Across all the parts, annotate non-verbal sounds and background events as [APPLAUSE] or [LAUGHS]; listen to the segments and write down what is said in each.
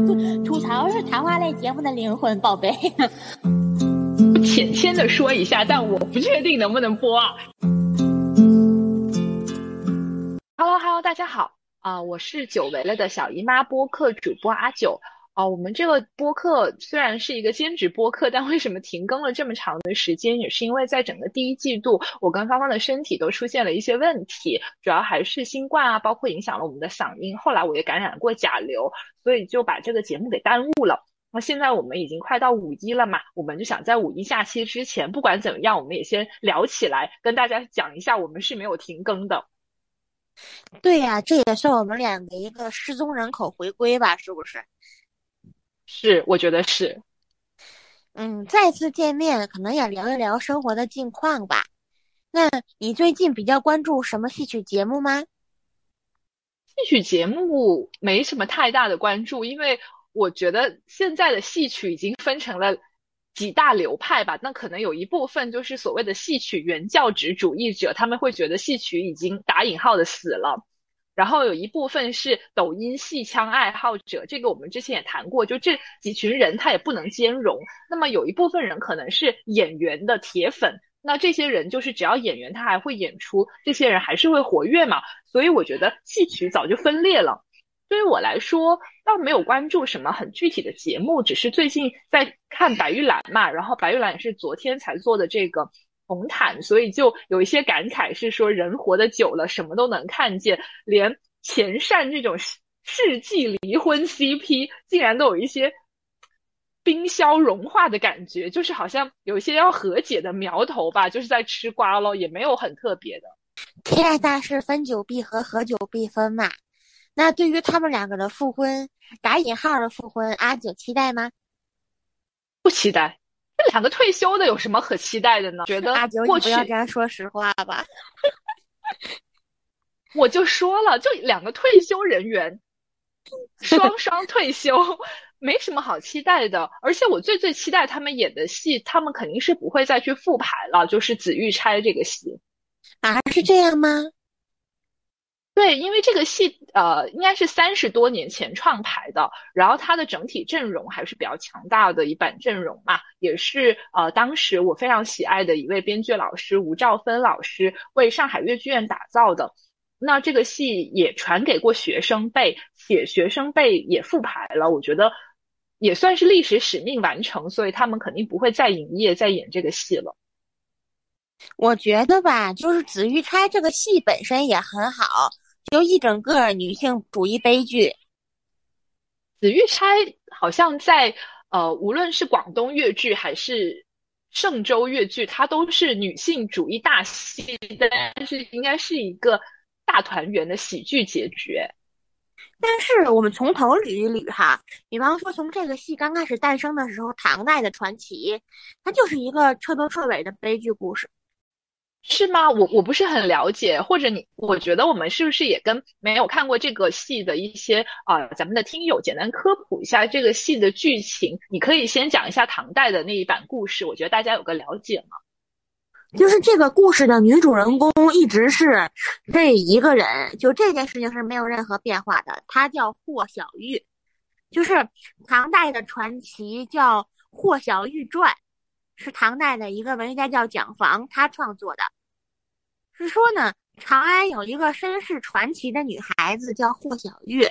吐吐槽是谈话类节目的灵魂，宝贝。浅浅的说一下，但我不确定能不能播啊。Hello Hello，大家好啊，我是久违了的小姨妈播客主播阿九。哦，我们这个播客虽然是一个兼职播客，但为什么停更了这么长的时间？也是因为在整个第一季度，我跟芳芳的身体都出现了一些问题，主要还是新冠啊，包括影响了我们的嗓音。后来我也感染过甲流，所以就把这个节目给耽误了。那现在我们已经快到五一了嘛，我们就想在五一假期之前，不管怎么样，我们也先聊起来，跟大家讲一下，我们是没有停更的。对呀，这也算我们两个一个失踪人口回归吧，是不是？是，我觉得是。嗯，再次见面，可能也聊一聊生活的近况吧。那你最近比较关注什么戏曲节目吗？戏曲节目没什么太大的关注，因为我觉得现在的戏曲已经分成了几大流派吧。那可能有一部分就是所谓的戏曲原教旨主义者，他们会觉得戏曲已经打引号的死了。然后有一部分是抖音戏腔爱好者，这个我们之前也谈过，就这几群人他也不能兼容。那么有一部分人可能是演员的铁粉，那这些人就是只要演员他还会演出，这些人还是会活跃嘛。所以我觉得戏曲早就分裂了。对于我来说，倒没有关注什么很具体的节目，只是最近在看白玉兰嘛，然后白玉兰也是昨天才做的这个。红毯，所以就有一些感慨，是说人活得久了，什么都能看见，连前善这种世纪离婚 CP，竟然都有一些冰消融化的感觉，就是好像有一些要和解的苗头吧，就是在吃瓜咯，也没有很特别的。天下大事分久必合，合久必分嘛。那对于他们两个的复婚，打引号的复婚，阿九期待吗？不期待。这两个退休的有什么可期待的呢？觉得阿九，你不要跟他说实话吧。我就说了，就两个退休人员，双 [LAUGHS] 双退休，没什么好期待的。而且我最最期待他们演的戏，他们肯定是不会再去复排了，就是紫玉钗这个戏。啊，是这样吗？对，因为这个戏，呃，应该是三十多年前创排的，然后它的整体阵容还是比较强大的一版阵容嘛，也是呃，当时我非常喜爱的一位编剧老师吴兆芬老师为上海越剧院打造的。那这个戏也传给过学生辈，且学生辈也复排了，我觉得也算是历史使命完成，所以他们肯定不会再营业再演这个戏了。我觉得吧，就是《紫玉钗》这个戏本身也很好。就一整个女性主义悲剧，《紫玉钗》好像在呃，无论是广东粤剧还是嵊州粤剧，它都是女性主义大戏，但是应该是一个大团圆的喜剧结局。但是我们从头捋一捋哈，比方说从这个戏刚开始诞生的时候，唐代的传奇，它就是一个彻头彻尾的悲剧故事。是吗？我我不是很了解，或者你，我觉得我们是不是也跟没有看过这个戏的一些啊，咱们的听友简单科普一下这个戏的剧情？你可以先讲一下唐代的那一版故事，我觉得大家有个了解嘛。就是这个故事的女主人公一直是这一个人，就这件事情是没有任何变化的。她叫霍小玉，就是唐代的传奇叫《霍小玉传》。是唐代的一个文学家叫蒋房，他创作的。是说呢，长安有一个身世传奇的女孩子叫霍小玉。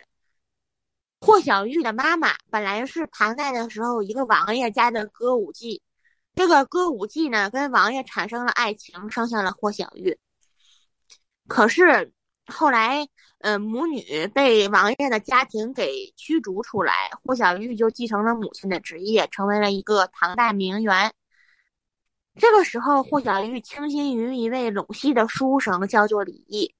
霍小玉的妈妈本来是唐代的时候一个王爷家的歌舞伎，这个歌舞伎呢跟王爷产生了爱情，生下了霍小玉。可是后来，呃，母女被王爷的家庭给驱逐出来，霍小玉就继承了母亲的职业，成为了一个唐代名媛。这个时候，霍小玉倾心于一位陇西的书生，叫做李毅。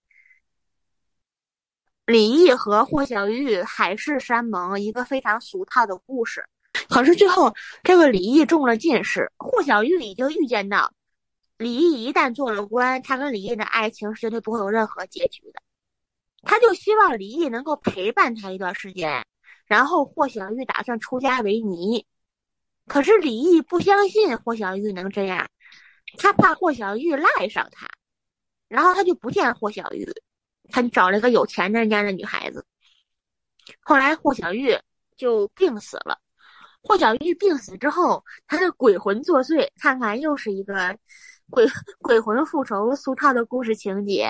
李毅和霍小玉海誓山盟，一个非常俗套的故事。可是最后，这个李毅中了进士，霍小玉已经预见到，李毅一旦做了官，他跟李毅的爱情是绝对不会有任何结局的。他就希望李毅能够陪伴他一段时间，然后霍小玉打算出家为尼。可是李毅不相信霍小玉能这样，他怕霍小玉赖上他，然后他就不见霍小玉，他找了个有钱人家的女孩子。后来霍小玉就病死了。霍小玉病死之后，他的鬼魂作祟，看看又是一个鬼鬼魂复仇俗套的故事情节。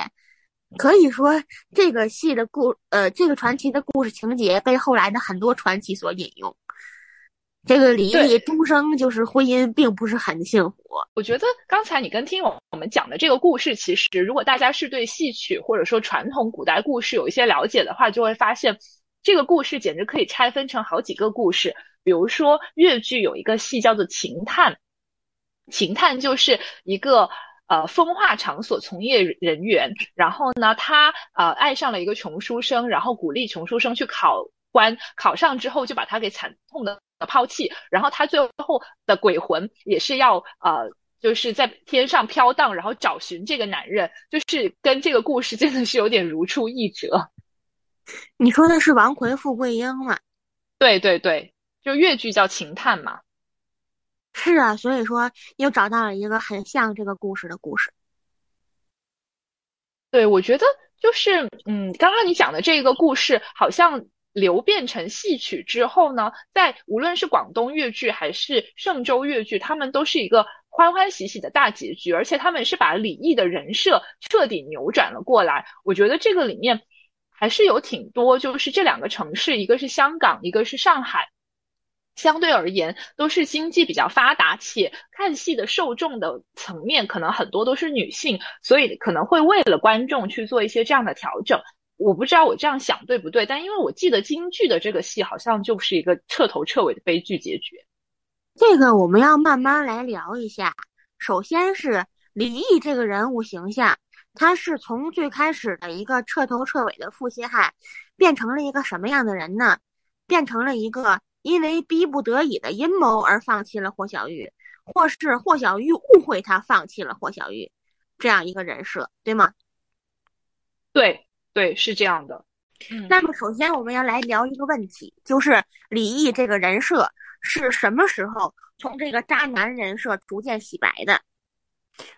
可以说，这个戏的故呃，这个传奇的故事情节被后来的很多传奇所引用。这个李毅终生就是婚姻并不是很幸福。我觉得刚才你跟听友我们讲的这个故事，其实如果大家是对戏曲或者说传统古代故事有一些了解的话，就会发现这个故事简直可以拆分成好几个故事。比如说越剧有一个戏叫做《秦探》，秦探就是一个呃风化场所从业人员，然后呢他呃爱上了一个穷书生，然后鼓励穷书生去考官，考上之后就把他给惨痛的。抛弃，然后他最后的鬼魂也是要呃，就是在天上飘荡，然后找寻这个男人，就是跟这个故事真的是有点如出一辙。[LAUGHS] 你说的是王奎富贵英吗？对对对，就越剧叫情探嘛。是啊，所以说又找到了一个很像这个故事的故事。对，我觉得就是嗯，刚刚你讲的这个故事好像。流变成戏曲之后呢，在无论是广东越剧还是嵊州越剧，他们都是一个欢欢喜喜的大结局，而且他们是把李毅的人设彻底扭转了过来。我觉得这个里面还是有挺多，就是这两个城市，一个是香港，一个是上海，相对而言都是经济比较发达，且看戏的受众的层面可能很多都是女性，所以可能会为了观众去做一些这样的调整。我不知道我这样想对不对，但因为我记得京剧的这个戏好像就是一个彻头彻尾的悲剧结局。这个我们要慢慢来聊一下。首先是李毅这个人物形象，他是从最开始的一个彻头彻尾的负心汉，变成了一个什么样的人呢？变成了一个因为逼不得已的阴谋而放弃了霍小玉，或是霍小玉误会他放弃了霍小玉，这样一个人设，对吗？对。对，是这样的。那么，首先我们要来聊一个问题，就是李毅这个人设是什么时候从这个渣男人设逐渐洗白的？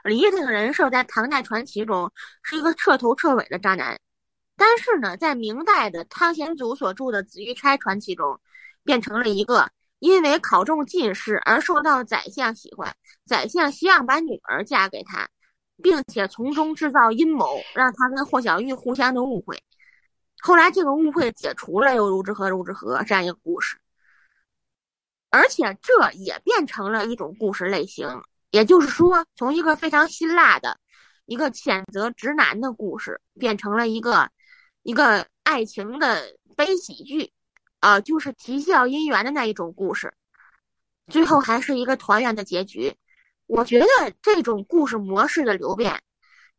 李毅这个人设在唐代传奇中是一个彻头彻尾的渣男，但是呢，在明代的汤显祖所著的《紫玉钗传奇》中，变成了一个因为考中进士而受到宰相喜欢，宰相希望把女儿嫁给他。并且从中制造阴谋，让他跟霍小玉互相的误会。后来这个误会解除了，又如之何如之何这样一个故事。而且这也变成了一种故事类型，也就是说，从一个非常辛辣的一个谴责直男的故事，变成了一个一个爱情的悲喜剧，啊，就是啼笑姻缘的那一种故事。最后还是一个团圆的结局。我觉得这种故事模式的流变，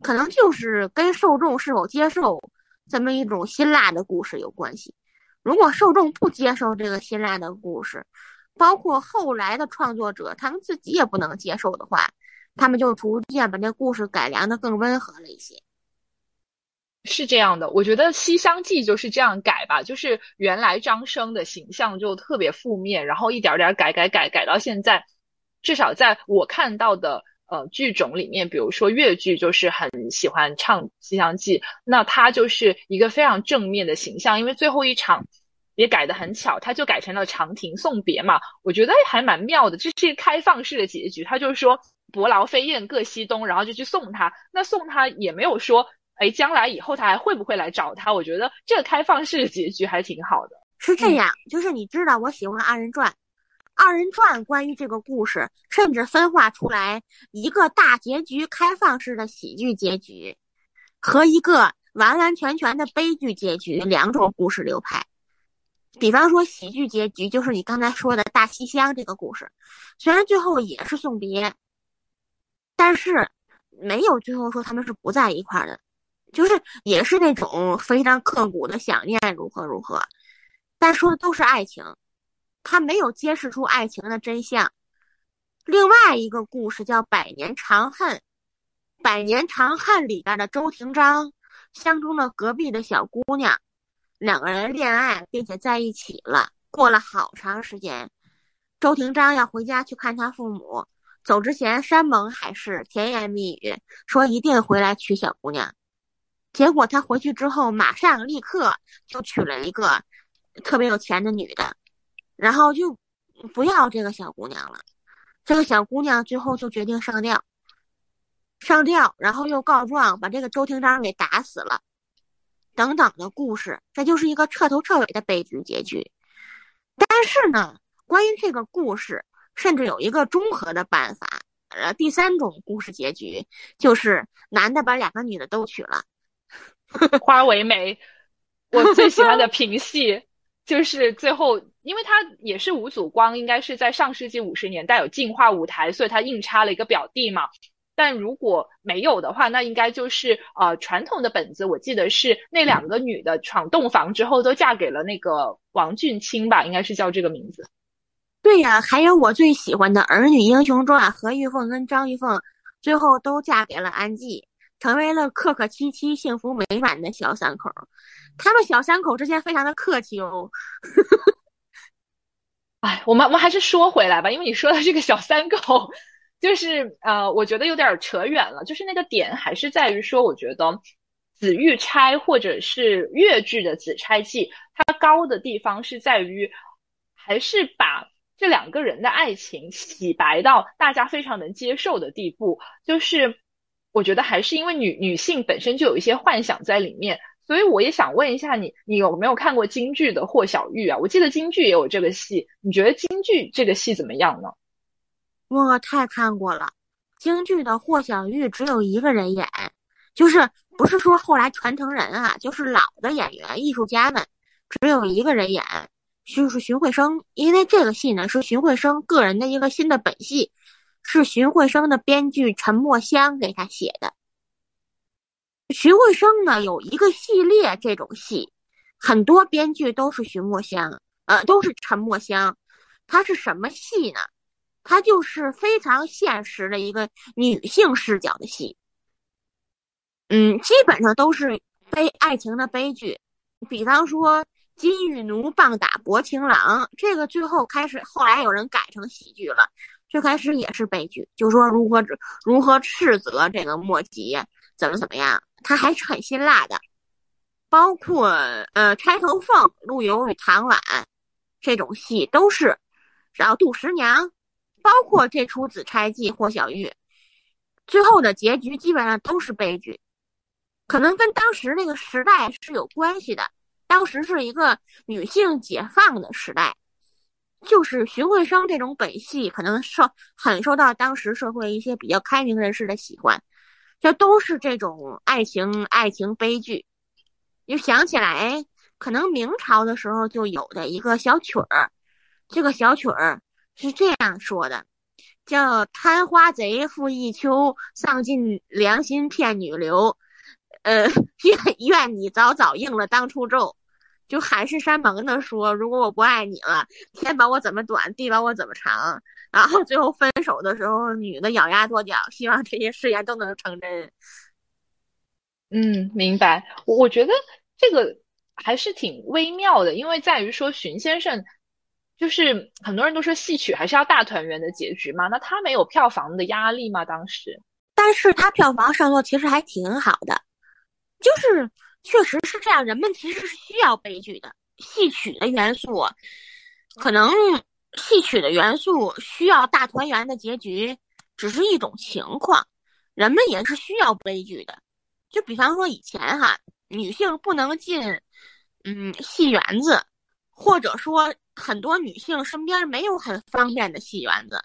可能就是跟受众是否接受这么一种辛辣的故事有关系。如果受众不接受这个辛辣的故事，包括后来的创作者他们自己也不能接受的话，他们就逐渐把这故事改良的更温和了一些。是这样的，我觉得《西厢记》就是这样改吧，就是原来张生的形象就特别负面，然后一点点改改改改到现在。至少在我看到的呃剧种里面，比如说越剧就是很喜欢唱《西厢记》，那他就是一个非常正面的形象。因为最后一场也改得很巧，他就改成了长亭送别嘛，我觉得还蛮妙的。这是一个开放式的结局，他就是说伯劳飞燕各西东，然后就去送他。那送他也没有说，哎，将来以后他还会不会来找他？我觉得这个开放式的结局还挺好的。是这样，就是你知道我喜欢二人转。二人转关于这个故事，甚至分化出来一个大结局、开放式的喜剧结局，和一个完完全全的悲剧结局两种故事流派。比方说，喜剧结局就是你刚才说的大西厢这个故事，虽然最后也是送别，但是没有最后说他们是不在一块儿的，就是也是那种非常刻骨的想念，如何如何，但说的都是爱情。他没有揭示出爱情的真相。另外一个故事叫《百年长恨》，《百年长恨》里边的周廷章相中了隔壁的小姑娘，两个人恋爱并且在一起了。过了好长时间，周廷章要回家去看他父母，走之前山盟海誓、甜言蜜语，说一定回来娶小姑娘。结果他回去之后，马上立刻就娶了一个特别有钱的女的。然后就不要这个小姑娘了。这个小姑娘最后就决定上吊，上吊，然后又告状，把这个周廷章给打死了，等等的故事，这就是一个彻头彻尾的悲剧结局。但是呢，关于这个故事，甚至有一个综合的办法。呃，第三种故事结局就是男的把两个女的都娶了，[LAUGHS] 花为媒。我最喜欢的 [LAUGHS] 评戏就是最后，因为他也是吴祖光，应该是在上世纪五十年代有进化舞台，所以他硬插了一个表弟嘛。但如果没有的话，那应该就是呃传统的本子，我记得是那两个女的闯洞房之后都嫁给了那个王俊卿吧，应该是叫这个名字。对呀，还有我最喜欢的《儿女英雄传》，何玉凤跟张玉凤最后都嫁给了安季，成为了客客气气、幸福美满的小三口。他们小三口之间非常的客气哦。哎，我们我们还是说回来吧，因为你说的这个小三狗，就是呃，我觉得有点扯远了。就是那个点还是在于说，我觉得紫玉钗或者是越剧的《紫钗记》，它高的地方是在于，还是把。这两个人的爱情洗白到大家非常能接受的地步，就是我觉得还是因为女女性本身就有一些幻想在里面，所以我也想问一下你，你有没有看过京剧的《霍小玉》啊？我记得京剧也有这个戏，你觉得京剧这个戏怎么样呢？我太看过了，京剧的霍小玉只有一个人演，就是不是说后来传承人啊，就是老的演员艺术家们只有一个人演。就是荀慧生，因为这个戏呢是荀慧生个人的一个新的本戏，是荀慧生的编剧陈墨香给他写的。徐慧生呢有一个系列这种戏，很多编剧都是徐墨香，呃，都是陈墨香。他是什么戏呢？他就是非常现实的一个女性视角的戏。嗯，基本上都是悲爱情的悲剧，比方说。金玉奴棒打薄情郎，这个最后开始，后来有人改成喜剧了。最开始也是悲剧，就说如何如何斥责这个莫吉，怎么怎么样，他还是很辛辣的。包括呃钗头凤、陆游与唐婉这种戏都是，然后杜十娘，包括这出《紫钗记》霍小玉，最后的结局基本上都是悲剧，可能跟当时那个时代是有关系的。当时是一个女性解放的时代，就是荀慧生这种本戏可能受很受到当时社会一些比较开明人士的喜欢，就都是这种爱情爱情悲剧。又想起来，可能明朝的时候就有的一个小曲儿，这个小曲儿是这样说的，叫“贪花贼负一秋，丧尽良心骗女流”。呃，[LAUGHS] 愿愿你早早应了当初咒，就海誓山盟的说，如果我不爱你了，天把我怎么短，地把我怎么长，然后最后分手的时候，女的咬牙跺脚，希望这些誓言都能成真。[LAUGHS] 嗯，明白。我觉得这个还是挺微妙的，因为在于说荀先生，就是很多人都说戏曲还是要大团圆的结局嘛，那他没有票房的压力吗？当时，但是他票房上座其实还挺好的。就是，确实是这样。人们其实是需要悲剧的，戏曲的元素，可能戏曲的元素需要大团圆的结局，只是一种情况。人们也是需要悲剧的。就比方说以前哈，女性不能进，嗯，戏园子，或者说很多女性身边没有很方便的戏园子。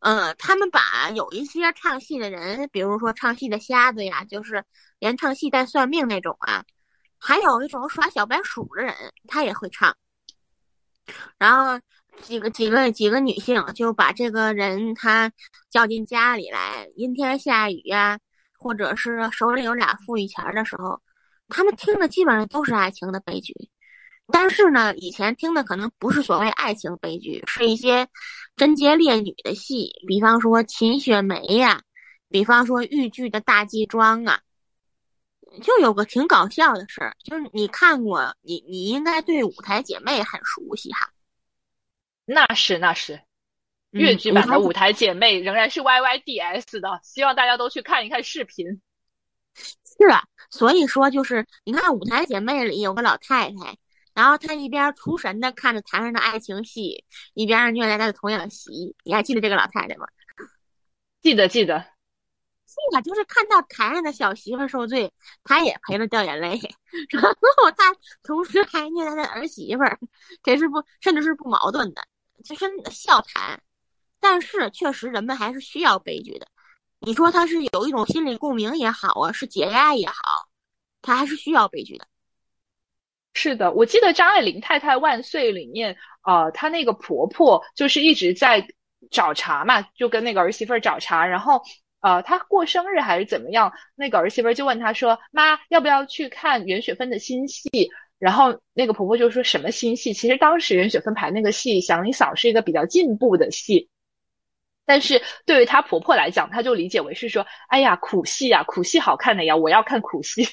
嗯，他们把有一些唱戏的人，比如说唱戏的瞎子呀，就是连唱戏带算命那种啊，还有一种耍小白鼠的人，他也会唱。然后几个几个几个女性就把这个人他叫进家里来，阴天下雨呀，或者是手里有俩富裕钱的时候，他们听的基本上都是爱情的悲剧。但是呢，以前听的可能不是所谓爱情悲剧，是一些贞洁烈女的戏，比方说秦雪梅呀，比方说豫剧的大祭庄啊。就有个挺搞笑的事儿，就是你看过，你你应该对舞台姐妹很熟悉哈。那是那是，粤剧版的舞台姐妹仍然是 Y Y D S 的，希望大家都去看一看视频。是啊，所以说就是你看舞台姐妹里有个老太太。然后他一边出神的看着台上的爱情戏，一边虐待他的童养媳。你还记得这个老太太吗？记得记得。是啊，就是看到台上的小媳妇受罪，他也陪着掉眼泪，[LAUGHS] 然后他同时还虐待他儿媳妇儿，这是不甚至是不矛盾的，就是笑谈。但是确实人们还是需要悲剧的。你说他是有一种心理共鸣也好啊，是解压也好，他还是需要悲剧的。是的，我记得张爱玲《太太万岁》里面，呃，她那个婆婆就是一直在找茬嘛，就跟那个儿媳妇儿找茬，然后。呃，他过生日还是怎么样？那个儿媳妇就问他说：“妈，要不要去看袁雪芬的新戏？”然后那个婆婆就说什么新戏？其实当时袁雪芬排那个戏《祥林嫂》是一个比较进步的戏，但是对于她婆婆来讲，她就理解为是说：“哎呀，苦戏呀，苦戏好看的呀，我要看苦戏。”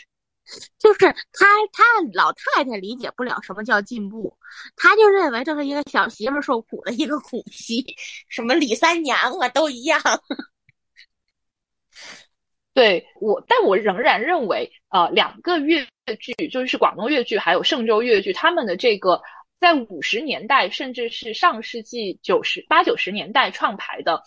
就是他，他老太太理解不了什么叫进步，她就认为这是一个小媳妇受苦的一个苦戏，什么李三娘啊，都一样。[LAUGHS] 对我，但我仍然认为，呃，两个粤剧，就是广东粤剧还有嵊州粤剧，他们的这个在五十年代，甚至是上世纪九十八九十年代创排的《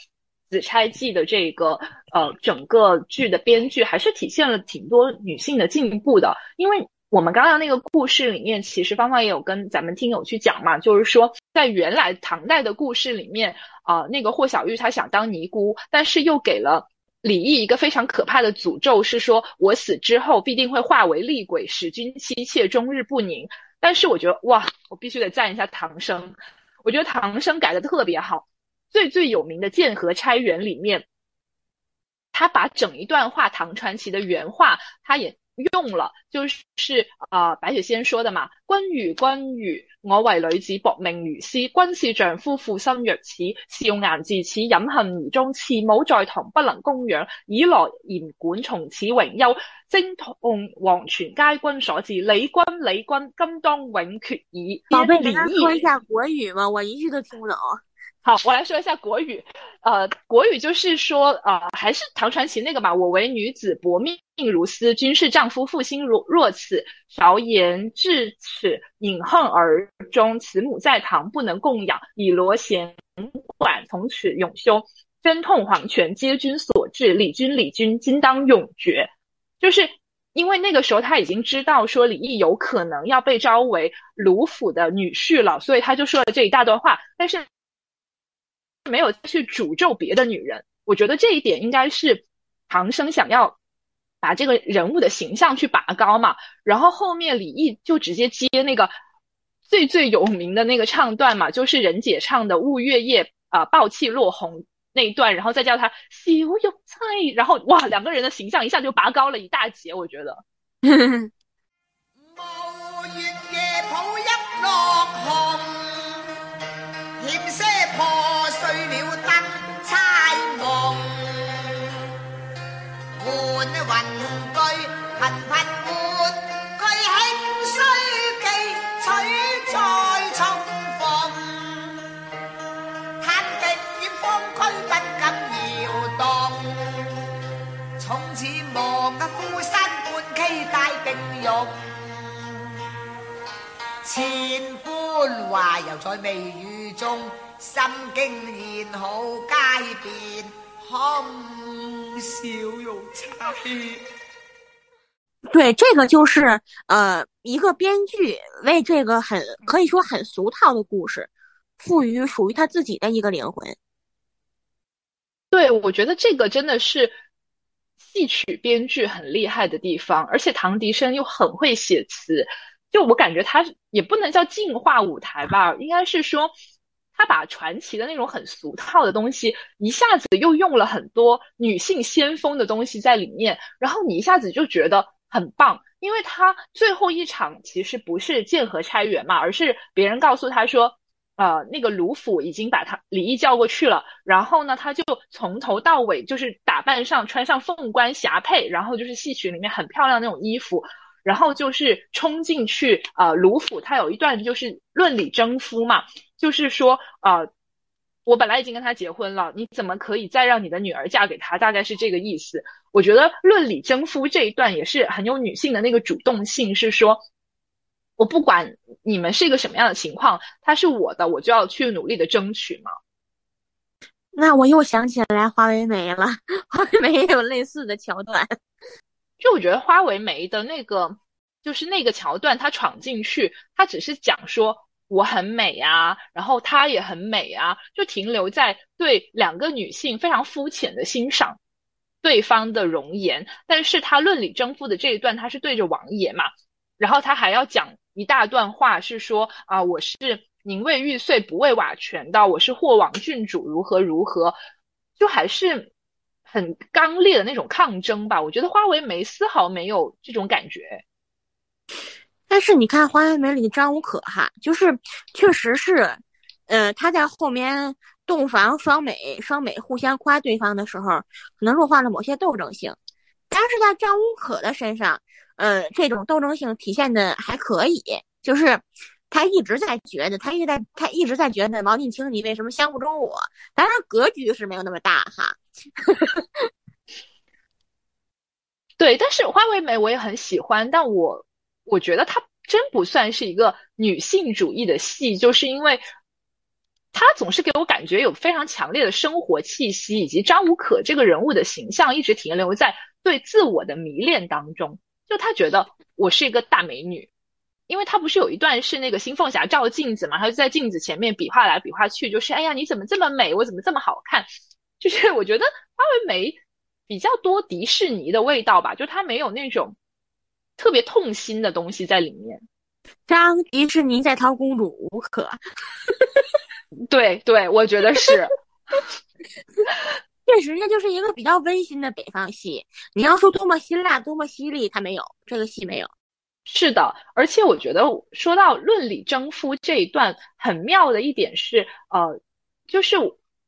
紫钗记》的这个呃整个剧的编剧，还是体现了挺多女性的进步的。因为我们刚刚那个故事里面，其实芳芳也有跟咱们听友去讲嘛，就是说在原来唐代的故事里面，啊，那个霍小玉她想当尼姑，但是又给了。李毅一个非常可怕的诅咒是说，我死之后必定会化为厉鬼，使君妻妾终日不宁。但是我觉得哇，我必须得赞一下唐生，我觉得唐生改的特别好。最最有名的《剑河钗园》里面，他把整一段话唐传奇的原话，他也。用了就是啊，白雪仙说的嘛。君如君如，我为女子薄命如斯。君是丈夫负心若此，笑颜自此隐恨而终。慈母在堂不能供养，以来严管从此荣休。征痛黄泉皆君所致，李君李君今当永绝矣。宝贝，你能说一下国语吗？我一句都听不懂。好，我来说一下国语。呃，国语就是说，呃，还是唐传奇那个嘛。我为女子薄命如斯，君是丈夫负心如若此。韶言至此，饮恨而终。慈母在堂不能供养，以罗弦管从此永休。真痛黄泉皆君所致，李君李君今当永绝。就是因为那个时候他已经知道说李毅有可能要被招为卢府的女婿了，所以他就说了这一大段话。但是。没有去诅咒别的女人，我觉得这一点应该是唐僧想要把这个人物的形象去拔高嘛。然后后面李毅就直接接那个最最有名的那个唱段嘛，就是任姐唱的《雾月夜》啊，暴气落红那一段，然后再叫他小玉钗，然后哇，两个人的形象一下就拔高了一大截，我觉得。[LAUGHS] 般话犹在眉宇中，心经言好街边，空笑容差。对，这个就是呃，一个编剧为这个很可以说很俗套的故事，赋予属于他自己的一个灵魂。对，我觉得这个真的是戏曲编剧很厉害的地方，而且唐迪生又很会写词。就我感觉他也不能叫净化舞台吧，应该是说他把传奇的那种很俗套的东西，一下子又用了很多女性先锋的东西在里面，然后你一下子就觉得很棒，因为他最后一场其实不是剑河钗园嘛，而是别人告诉他说，呃，那个卢府已经把他李毅叫过去了，然后呢，他就从头到尾就是打扮上穿上凤冠霞帔，然后就是戏曲里面很漂亮那种衣服。然后就是冲进去，呃，卢府他有一段就是论理征夫嘛，就是说，呃，我本来已经跟他结婚了，你怎么可以再让你的女儿嫁给他？大概是这个意思。我觉得论理征夫这一段也是很有女性的那个主动性，是说，我不管你们是一个什么样的情况，他是我的，我就要去努力的争取嘛。那我又想起来华为媒了，[LAUGHS] 华为媒也有类似的桥段。就我觉得花为媒的那个，就是那个桥段，他闯进去，他只是讲说我很美啊，然后他也很美啊，就停留在对两个女性非常肤浅的欣赏对方的容颜。但是他论理争夫的这一段，他是对着王爷嘛，然后他还要讲一大段话，是说啊，我是宁为玉碎不为瓦全的，我是霍王郡主，如何如何，就还是。很刚烈的那种抗争吧，我觉得花为媒丝毫没有这种感觉。但是你看花为媒里的张无可哈，就是确实是，呃，他在后面洞房双美双美互相夸对方的时候，可能弱化了某些斗争性。但是在张无可的身上，呃，这种斗争性体现的还可以，就是他一直在觉得，他一直在他一直在觉得毛晋卿你为什么相不中我？当然格局是没有那么大哈。[LAUGHS] 对，但是花为媒我也很喜欢，但我我觉得它真不算是一个女性主义的戏，就是因为它总是给我感觉有非常强烈的生活气息，以及张无可这个人物的形象一直停留在对自我的迷恋当中，就他觉得我是一个大美女，因为他不是有一段是那个新凤霞照镜子嘛，他就在镜子前面比划来比划去，就是哎呀你怎么这么美，我怎么这么好看。就是我觉得花为媒比较多迪士尼的味道吧，就它没有那种特别痛心的东西在里面。张迪士尼在逃公主无可，对对，我觉得是，确实那就是一个比较温馨的北方戏。你要说多么辛辣、多么犀利，它没有这个戏没有。是的，而且我觉得说到论理征夫这一段很妙的一点是，呃，就是。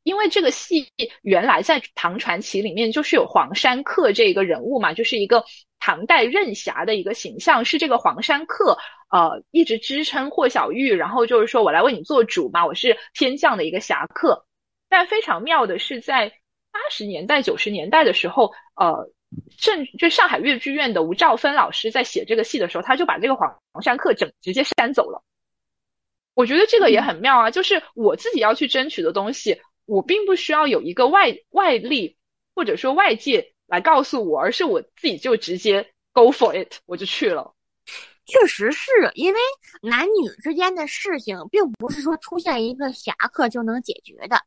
因为这个戏原来在唐传奇里面就是有黄山客这个人物嘛，就是一个唐代任侠的一个形象，是这个黄山客呃一直支撑霍小玉，然后就是说我来为你做主嘛，我是天降的一个侠客。但非常妙的是，在八十年代九十年代的时候，呃，甚就上海越剧院的吴兆芬老师在写这个戏的时候，他就把这个黄黄山客整直接删走了。我觉得这个也很妙啊，就是我自己要去争取的东西。我并不需要有一个外外力或者说外界来告诉我，而是我自己就直接 go for it，我就去了。确实是因为男女之间的事情，并不是说出现一个侠客就能解决的。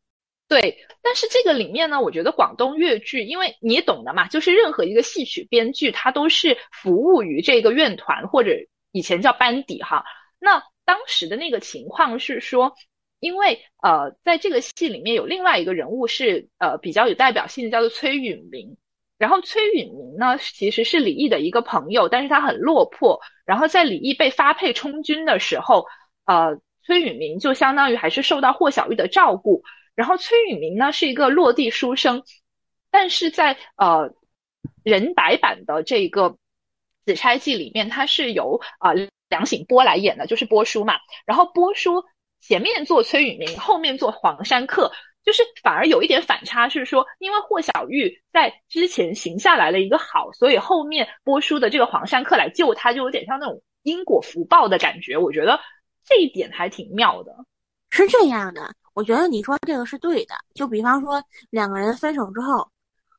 对，但是这个里面呢，我觉得广东粤剧，因为你懂的嘛，就是任何一个戏曲编剧，他都是服务于这个院团或者以前叫班底哈。那当时的那个情况是说。因为呃，在这个戏里面有另外一个人物是呃比较有代表性的，叫做崔允明。然后崔允明呢，其实是李毅的一个朋友，但是他很落魄。然后在李毅被发配充军的时候，呃，崔允明就相当于还是受到霍小玉的照顾。然后崔允明呢是一个落地书生，但是在呃人白版的这个《紫钗记》里面，他是由啊梁醒波来演的，就是波叔嘛。然后波叔。前面做崔允明，后面做黄山客，就是反而有一点反差，是说因为霍小玉在之前行下来了一个好，所以后面播书的这个黄山客来救他，就有点像那种因果福报的感觉。我觉得这一点还挺妙的。是这样的，我觉得你说这个是对的。就比方说两个人分手之后，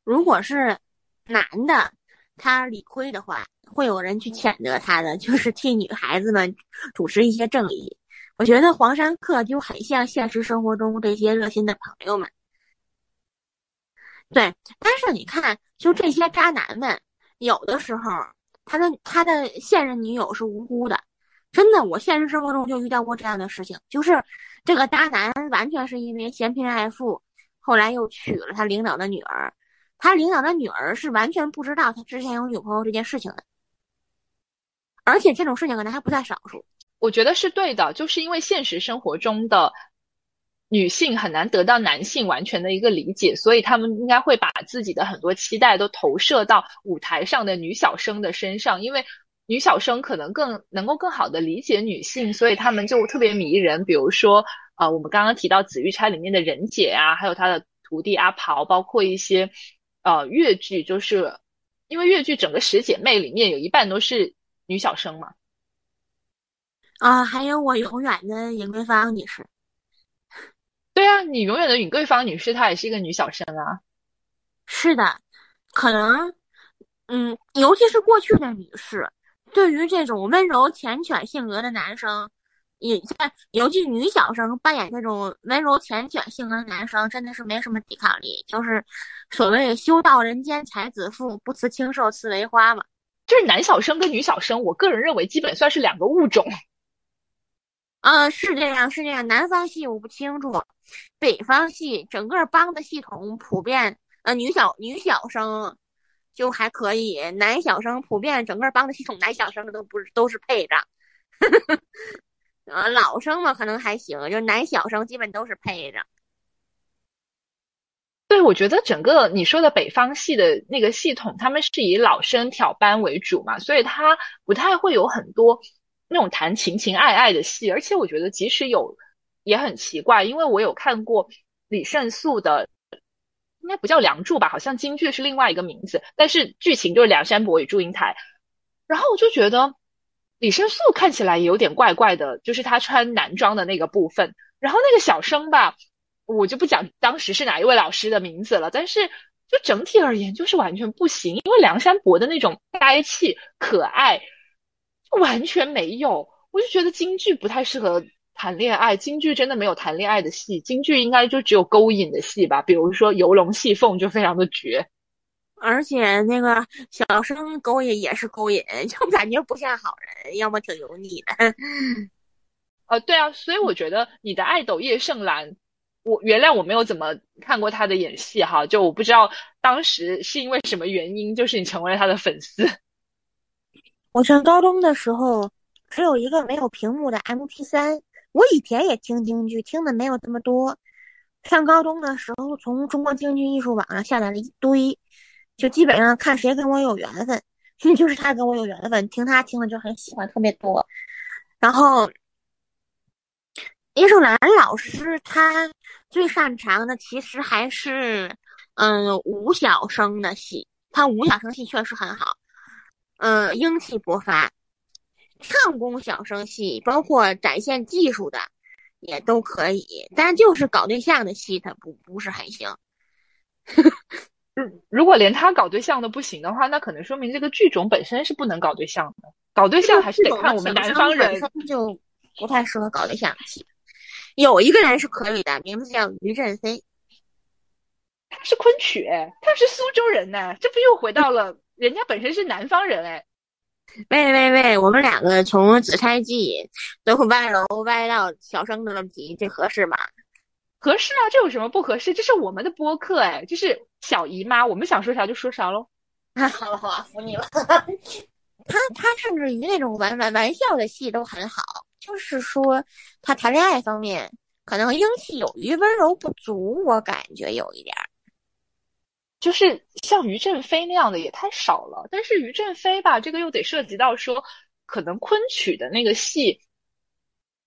如果是男的他理亏的话，会有人去谴责他的，就是替女孩子们主持一些正义。我觉得黄山客就很像现实生活中这些热心的朋友们，对。但是你看，就这些渣男们，有的时候他的他的现任女友是无辜的，真的。我现实生活中就遇到过这样的事情，就是这个渣男完全是因为嫌贫爱富，后来又娶了他领导的女儿，他领导的女儿是完全不知道他之前有女朋友这件事情的，而且这种事情可能还不在少数。我觉得是对的，就是因为现实生活中的女性很难得到男性完全的一个理解，所以他们应该会把自己的很多期待都投射到舞台上的女小生的身上，因为女小生可能更能够更好的理解女性，所以他们就特别迷人。比如说，呃，我们刚刚提到《紫玉钗》里面的任姐啊，还有她的徒弟阿袍，包括一些呃越剧，就是因为越剧整个十姐妹里面有一半都是女小生嘛。啊，还有我永远的尹桂芳女士。对啊，你永远的尹桂芳女士，她也是一个女小生啊。是的，可能，嗯，尤其是过去的女士，对于这种温柔缱绻性格的男生，也在尤其女小生扮演这种温柔缱绻性格的男生，真的是没什么抵抗力。就是所谓“修道人间才子妇，不辞清瘦刺为花”嘛。就是男小生跟女小生，我个人认为基本算是两个物种。嗯，是这样，是这样。南方系我不清楚，北方系整个帮的系统普遍，呃，女小女小生就还可以，男小生普遍整个帮的系统男小生都不是都是配着，呃，[LAUGHS] 老生嘛可能还行，就男小生基本都是配着。对，我觉得整个你说的北方系的那个系统，他们是以老生挑班为主嘛，所以他不太会有很多。那种谈情情爱爱的戏，而且我觉得即使有，也很奇怪，因为我有看过李胜素的，应该不叫《梁祝》吧，好像京剧是另外一个名字，但是剧情就是梁山伯与祝英台。然后我就觉得李胜素看起来也有点怪怪的，就是他穿男装的那个部分。然后那个小生吧，我就不讲当时是哪一位老师的名字了，但是就整体而言就是完全不行，因为梁山伯的那种呆气可爱。完全没有，我就觉得京剧不太适合谈恋爱。京剧真的没有谈恋爱的戏，京剧应该就只有勾引的戏吧，比如说游龙戏凤就非常的绝。而且那个小生勾引也是勾引，就感觉不像好人，要么挺油腻的。[LAUGHS] 呃，对啊，所以我觉得你的爱豆叶盛兰，我原谅我没有怎么看过他的演戏哈，就我不知道当时是因为什么原因，就是你成为了他的粉丝。我上高中的时候，只有一个没有屏幕的 M P 三。我以前也听京剧，听的没有这么多。上高中的时候，从中国京剧艺术网上下载了一堆，就基本上看谁跟我有缘分，[LAUGHS] 就是他跟我有缘分，听他听的就很喜欢，特别多。然后，叶盛兰老师他最擅长的其实还是，嗯，武小生的戏，他武小生戏确实很好。嗯，英气勃发，唱功小生戏，包括展现技术的，也都可以。但就是搞对象的戏，他不不是很行。如如果连他搞对象都不行的话，那可能说明这个剧种本身是不能搞对象的。搞对象还是得看我们南方人，就不太适合搞对象的戏。有一个人是可以的，名字叫于振飞，他是昆曲，他是苏州人呢，这不又回到了。人家本身是南方人哎，喂喂喂，我们两个从紫钗记都歪楼歪到小生的问题，这合适吗？合适啊，这有什么不合适？这是我们的播客哎，就是小姨妈，我们想说啥就说啥喽。[LAUGHS] 好了好了，服你了。他他甚至于那种玩玩玩笑的戏都很好，就是说他谈恋爱方面可能英气有余，温柔不足，我感觉有一点儿。就是像于正飞那样的也太少了，但是于正飞吧，这个又得涉及到说，可能昆曲的那个戏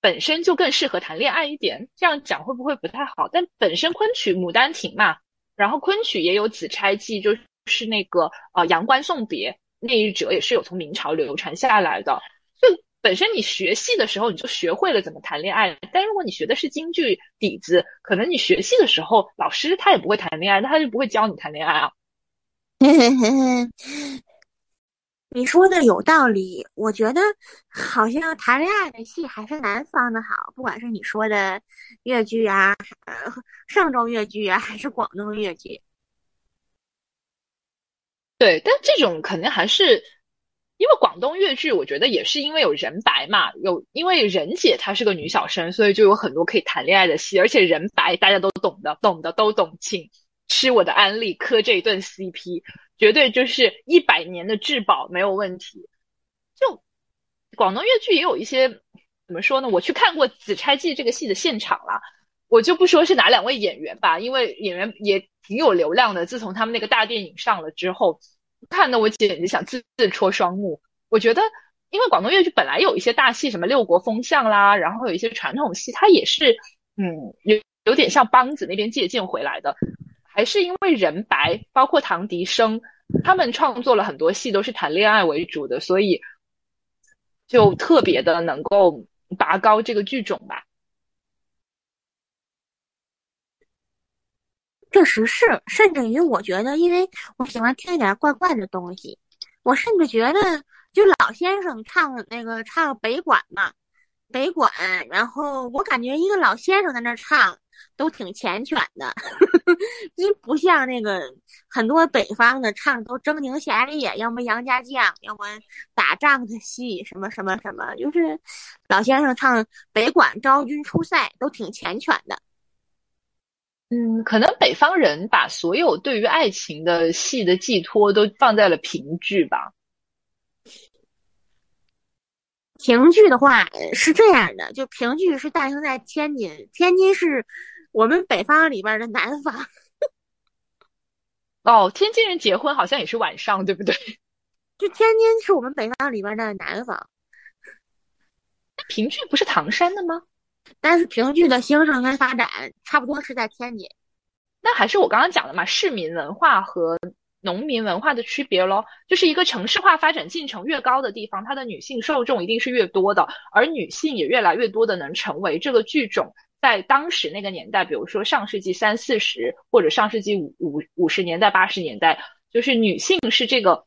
本身就更适合谈恋爱一点，这样讲会不会不太好？但本身昆曲《牡丹亭》嘛，然后昆曲也有《紫钗记》，就是那个呃《阳关送别》那一折也是有从明朝流传下来的，本身你学戏的时候，你就学会了怎么谈恋爱。但如果你学的是京剧底子，可能你学戏的时候，老师他也不会谈恋爱，那他就不会教你谈恋爱啊。[LAUGHS] 你说的有道理，我觉得好像谈恋爱的戏还是南方的好，不管是你说的越剧啊，呃，上周越剧啊，还是广东越剧。对，但这种肯定还是。因为广东粤剧，我觉得也是因为有人白嘛，有因为任姐她是个女小生，所以就有很多可以谈恋爱的戏，而且人白大家都懂的，懂的都懂，请吃我的安利，磕这一顿 CP，绝对就是一百年的质保，没有问题。就广东粤剧也有一些怎么说呢？我去看过《紫钗记》这个戏的现场了，我就不说是哪两位演员吧，因为演员也挺有流量的。自从他们那个大电影上了之后。看的我简直想自自戳双目。我觉得，因为广东粤剧本来有一些大戏，什么六国风向啦，然后有一些传统戏，它也是，嗯，有有点像梆子那边借鉴回来的。还是因为人白，包括唐迪生，他们创作了很多戏都是谈恋爱为主的，所以就特别的能够拔高这个剧种吧。确实是，甚至于我觉得，因为我喜欢听一点怪怪的东西，我甚至觉得，就老先生唱那个唱北管嘛，北管，然后我感觉一个老先生在那唱都挺缱绻的，[LAUGHS] 就不像那个很多北方的唱都狰狞侠烈，要么杨家将，要么打仗的戏，什么什么什么，就是老先生唱北管昭君出塞都挺缱绻的。嗯，可能北方人把所有对于爱情的戏的寄托都放在了评剧吧。评剧的话是这样的，就评剧是诞生在天津，天津是我们北方里边的南方。[LAUGHS] 哦，天津人结婚好像也是晚上，对不对？[LAUGHS] 就天津是我们北方里边的南方。评剧不是唐山的吗？但是评剧的兴盛跟发展差不多是在天津，那还是我刚刚讲的嘛，市民文化和农民文化的区别咯，就是一个城市化发展进程越高的地方，它的女性受众一定是越多的，而女性也越来越多的能成为这个剧种。在当时那个年代，比如说上世纪三四十或者上世纪五五五十年代八十年代，就是女性是这个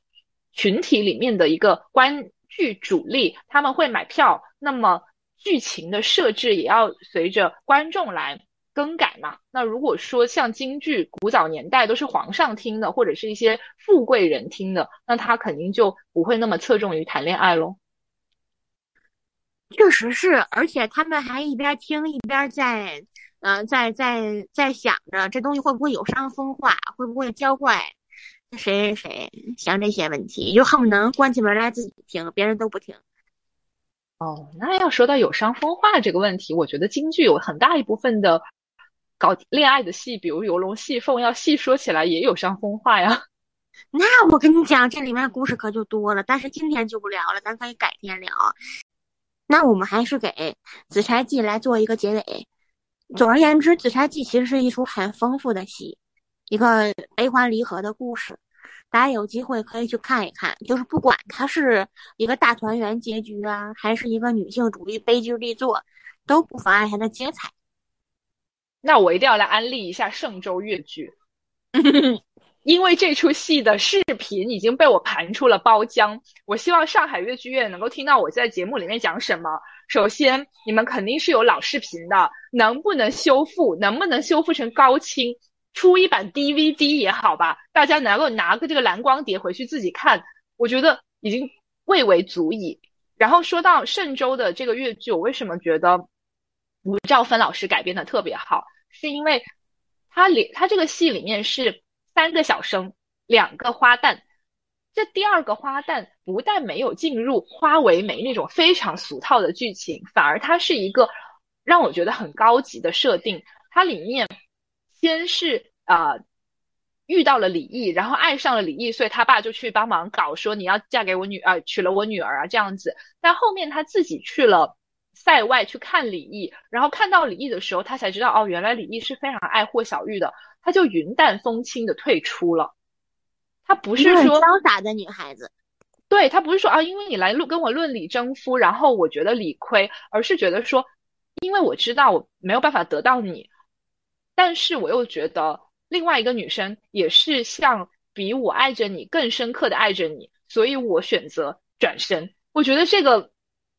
群体里面的一个观剧主力，他们会买票，那么。剧情的设置也要随着观众来更改嘛。那如果说像京剧，古早年代都是皇上听的，或者是一些富贵人听的，那他肯定就不会那么侧重于谈恋爱喽。确实是，而且他们还一边听一边在，嗯，在在在想着这东西会不会有伤风化，会不会教坏谁谁谁，想这些问题，就恨不能关起门来自己听，别人都不听。哦，那要说到有伤风化这个问题，我觉得京剧有很大一部分的搞恋爱的戏，比如游龙戏凤，要细说起来也有伤风化呀。[LAUGHS] 那我跟你讲，这里面故事可就多了，但是今天就不聊了，咱可以改天聊。那我们还是给《紫钗记》来做一个结尾。总而言之，《紫钗记》其实是一出很丰富的戏，一个悲欢离合的故事。大家有机会可以去看一看，就是不管它是一个大团圆结局啊，还是一个女性主义悲剧力作，都不妨碍它的精彩。[LAUGHS] 那我一定要来安利一下嵊州越剧，因为这出戏的视频已经被我盘出了包浆。我希望上海越剧院能够听到我在节目里面讲什么。首先，你们肯定是有老视频的，能不能修复？能不能修复成高清？出一版 DVD 也好吧，大家能够拿个这个蓝光碟回去自己看，我觉得已经蔚为足矣。然后说到嵊州的这个越剧，我为什么觉得吴兆芬老师改编的特别好？是因为他里他这个戏里面是三个小生，两个花旦。这第二个花旦不但没有进入花为媒那种非常俗套的剧情，反而它是一个让我觉得很高级的设定。它里面。先是啊遇到了李毅，然后爱上了李毅，所以他爸就去帮忙搞，说你要嫁给我女儿，娶了我女儿啊这样子。但后面他自己去了塞外去看李毅，然后看到李毅的时候，他才知道哦，原来李毅是非常爱霍小玉的，他就云淡风轻的退出了。他不是说潇洒的女孩子，对他不是说啊，因为你来论跟我论理征夫，然后我觉得理亏，而是觉得说，因为我知道我没有办法得到你。但是我又觉得另外一个女生也是像比我爱着你更深刻的爱着你，所以我选择转身。我觉得这个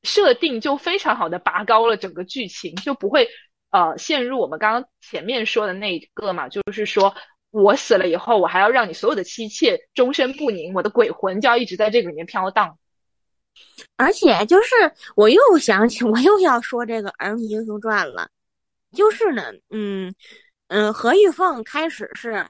设定就非常好的拔高了整个剧情，就不会呃陷入我们刚刚前面说的那个嘛，就是说我死了以后，我还要让你所有的妻妾终身不宁，我的鬼魂就要一直在这个里面飘荡。而且就是我又想起，我又要说这个《儿女英雄传》了，就是呢，嗯。嗯，何玉凤开始是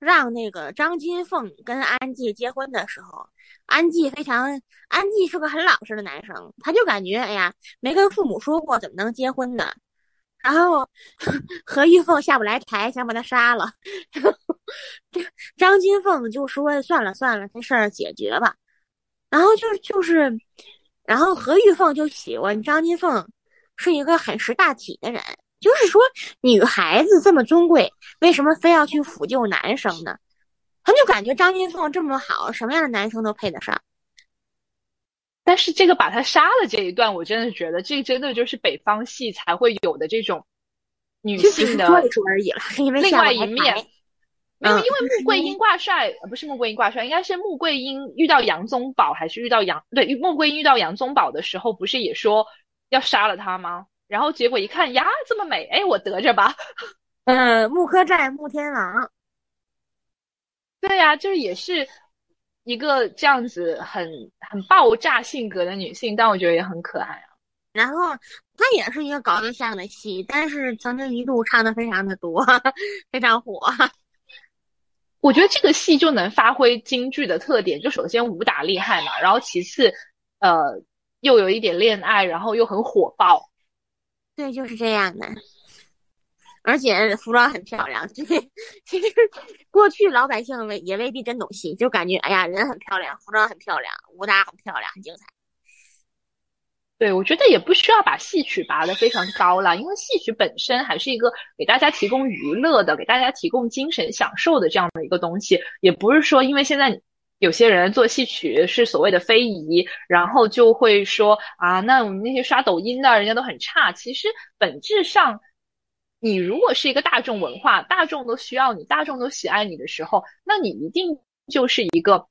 让那个张金凤跟安季结婚的时候，安季非常，安季是个很老实的男生，他就感觉，哎呀，没跟父母说过，怎么能结婚呢？然后 [LAUGHS] 何玉凤下不来台，想把他杀了。张金凤就说算了算了，这事儿解决吧。然后就就是，然后何玉凤就喜欢张金凤，是一个很识大体的人。就是说，女孩子这么尊贵，为什么非要去抚救男生呢？他就感觉张金凤这么好，什么样的男生都配得上。但是这个把他杀了这一段，我真的觉得这真的就是北方戏才会有的这种女性的说一说而已了，另外一面。没有，嗯因为穆桂英挂帅，呃不是穆桂英挂帅，应该是穆桂英遇到杨宗保，还是遇到杨对穆桂英遇到杨宗保的时候，不是也说要杀了他吗？然后结果一看呀，这么美，哎，我得着吧。[LAUGHS] 嗯，穆柯寨穆天王，对呀、就是也是一个这样子很很爆炸性格的女性，但我觉得也很可爱啊。然后她也是一个搞对象的戏，但是曾经一度唱的非常的多，[LAUGHS] 非常火。[LAUGHS] 我觉得这个戏就能发挥京剧的特点，就首先武打厉害嘛，然后其次，呃，又有一点恋爱，然后又很火爆。对，就是这样的。而且服装很漂亮，对，其实过去老百姓未也未必真懂戏，就感觉哎呀，人很漂亮，服装很漂亮，武打很漂亮，很精彩。对，我觉得也不需要把戏曲拔得非常高了，因为戏曲本身还是一个给大家提供娱乐的、给大家提供精神享受的这样的一个东西，也不是说因为现在有些人做戏曲是所谓的非遗，然后就会说啊，那我们那些刷抖音的人家都很差。其实本质上，你如果是一个大众文化，大众都需要你，大众都喜爱你的时候，那你一定就是一个。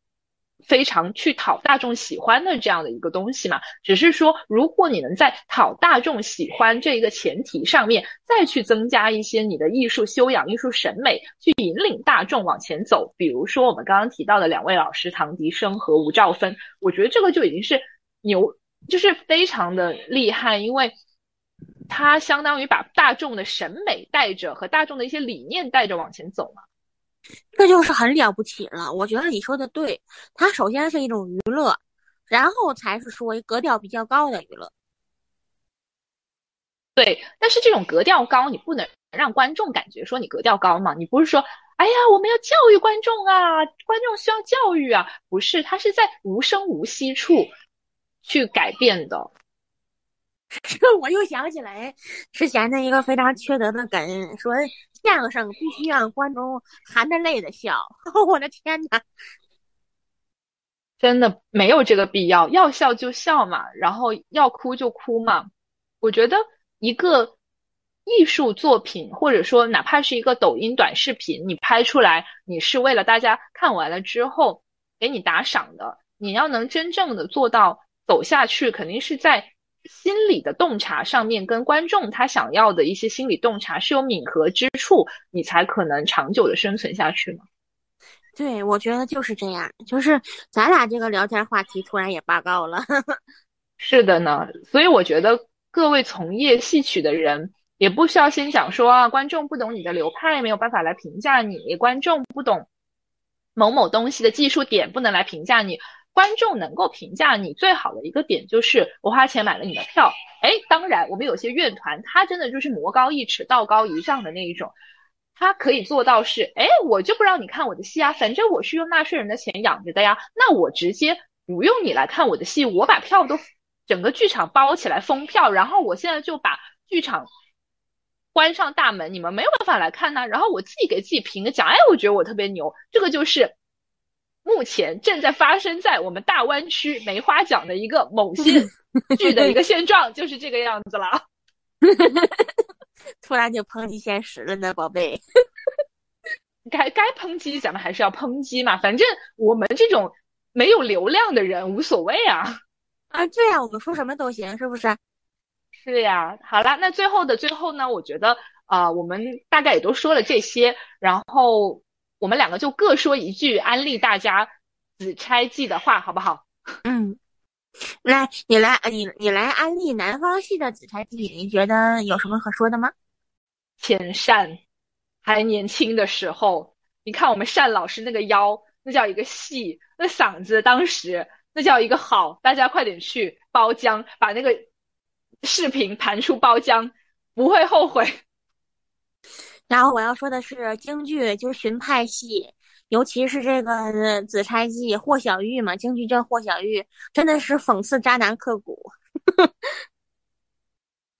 非常去讨大众喜欢的这样的一个东西嘛，只是说，如果你能在讨大众喜欢这一个前提上面，再去增加一些你的艺术修养、艺术审美，去引领大众往前走。比如说我们刚刚提到的两位老师唐迪生和吴兆芬，我觉得这个就已经是牛，就是非常的厉害，因为他相当于把大众的审美带着和大众的一些理念带着往前走嘛。这就是很了不起了。我觉得你说的对，它首先是一种娱乐，然后才是说格调比较高的娱乐。对，但是这种格调高，你不能让观众感觉说你格调高嘛？你不是说，哎呀，我们要教育观众啊，观众需要教育啊？不是，它是在无声无息处去改变的。这 [LAUGHS] 我又想起来之前的一个非常缺德的梗，说相声必须让观众含着泪的笑。[LAUGHS] 我的天呐！真的没有这个必要，要笑就笑嘛，然后要哭就哭嘛。我觉得一个艺术作品，或者说哪怕是一个抖音短视频，你拍出来，你是为了大家看完了之后给你打赏的。你要能真正的做到走下去，肯定是在心理的洞察上面，跟观众他想要的一些心理洞察是有敏合之处，你才可能长久的生存下去嘛。对，我觉得就是这样，就是咱俩这个聊天话题突然也拔高了。[LAUGHS] 是的呢，所以我觉得各位从业戏曲的人，也不需要先讲说啊，观众不懂你的流派，没有办法来评价你；观众不懂某某东西的技术点，不能来评价你。观众能够评价你最好的一个点就是我花钱买了你的票。哎，当然，我们有些乐团，他真的就是魔高一尺，道高一丈的那一种。他可以做到是，哎，我就不让你看我的戏啊，反正我是用纳税人的钱养着的呀，那我直接不用你来看我的戏，我把票都整个剧场包起来封票，然后我现在就把剧场关上大门，你们没有办法来看呢、然后我自己给自己评个奖，哎，我觉得我特别牛，这个就是目前正在发生在我们大湾区梅花奖的一个某些 [LAUGHS] 剧的一个现状，就是这个样子了。[LAUGHS] 突然就抨击现实了呢，宝贝。[LAUGHS] 该该抨击咱们还是要抨击嘛，反正我们这种没有流量的人无所谓啊。啊，对呀，我们说什么都行，是不是？是呀，好啦，那最后的最后呢，我觉得啊、呃我们大概也都说了这些，然后我们两个就各说一句安利大家《紫钗记》的话，好不好？嗯，来，你来，你你来安利南方系的《紫钗记》，你觉得有什么可说的吗？千善还年轻的时候，你看我们单老师那个腰，那叫一个细，那嗓子当时那叫一个好，大家快点去包浆，把那个视频盘出包浆，不会后悔。然后我要说的是京剧，就是荀派戏，尤其是这个《紫钗记》，霍小玉嘛，京剧叫霍小玉，真的是讽刺渣男刻骨。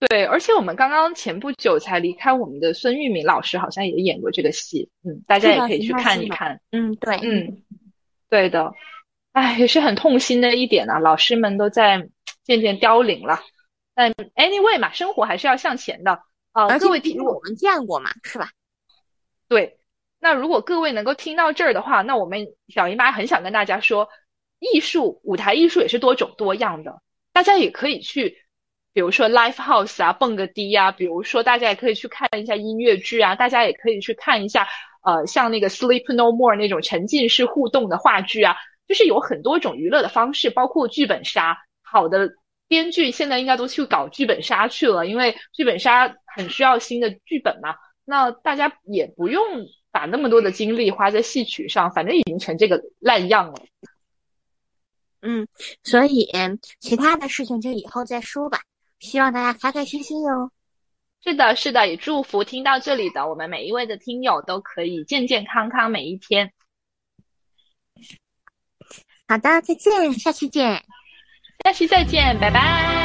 对，而且我们刚刚前不久才离开我们的孙玉敏老师，好像也演过这个戏，嗯，大家也可以去看一看。嗯，对，嗯，对的。哎，也是很痛心的一点啊，老师们都在渐渐凋零了。但 anyway 嘛，生活还是要向前的啊、各位听我们见过嘛，是吧？对，那如果各位能够听到这儿的话，那我们小姨妈很想跟大家说，艺术舞台艺术也是多种多样的，大家也可以去，比如说 live house 啊，蹦个迪啊，比如说大家也可以去看一下音乐剧啊，大家也可以去看一下，呃，像那个 Sleep No More 那种沉浸式互动的话剧啊，就是有很多种娱乐的方式，包括剧本杀，好的。编剧现在应该都去搞剧本杀去了，因为剧本杀很需要新的剧本嘛。那大家也不用把那么多的精力花在戏曲上，反正已经成这个烂样了。嗯，所以其他的事情就以后再说吧。希望大家开开心心哟。是的，是的，也祝福听到这里的我们每一位的听友都可以健健康康每一天。好的，再见，下期见。下期再见，拜拜。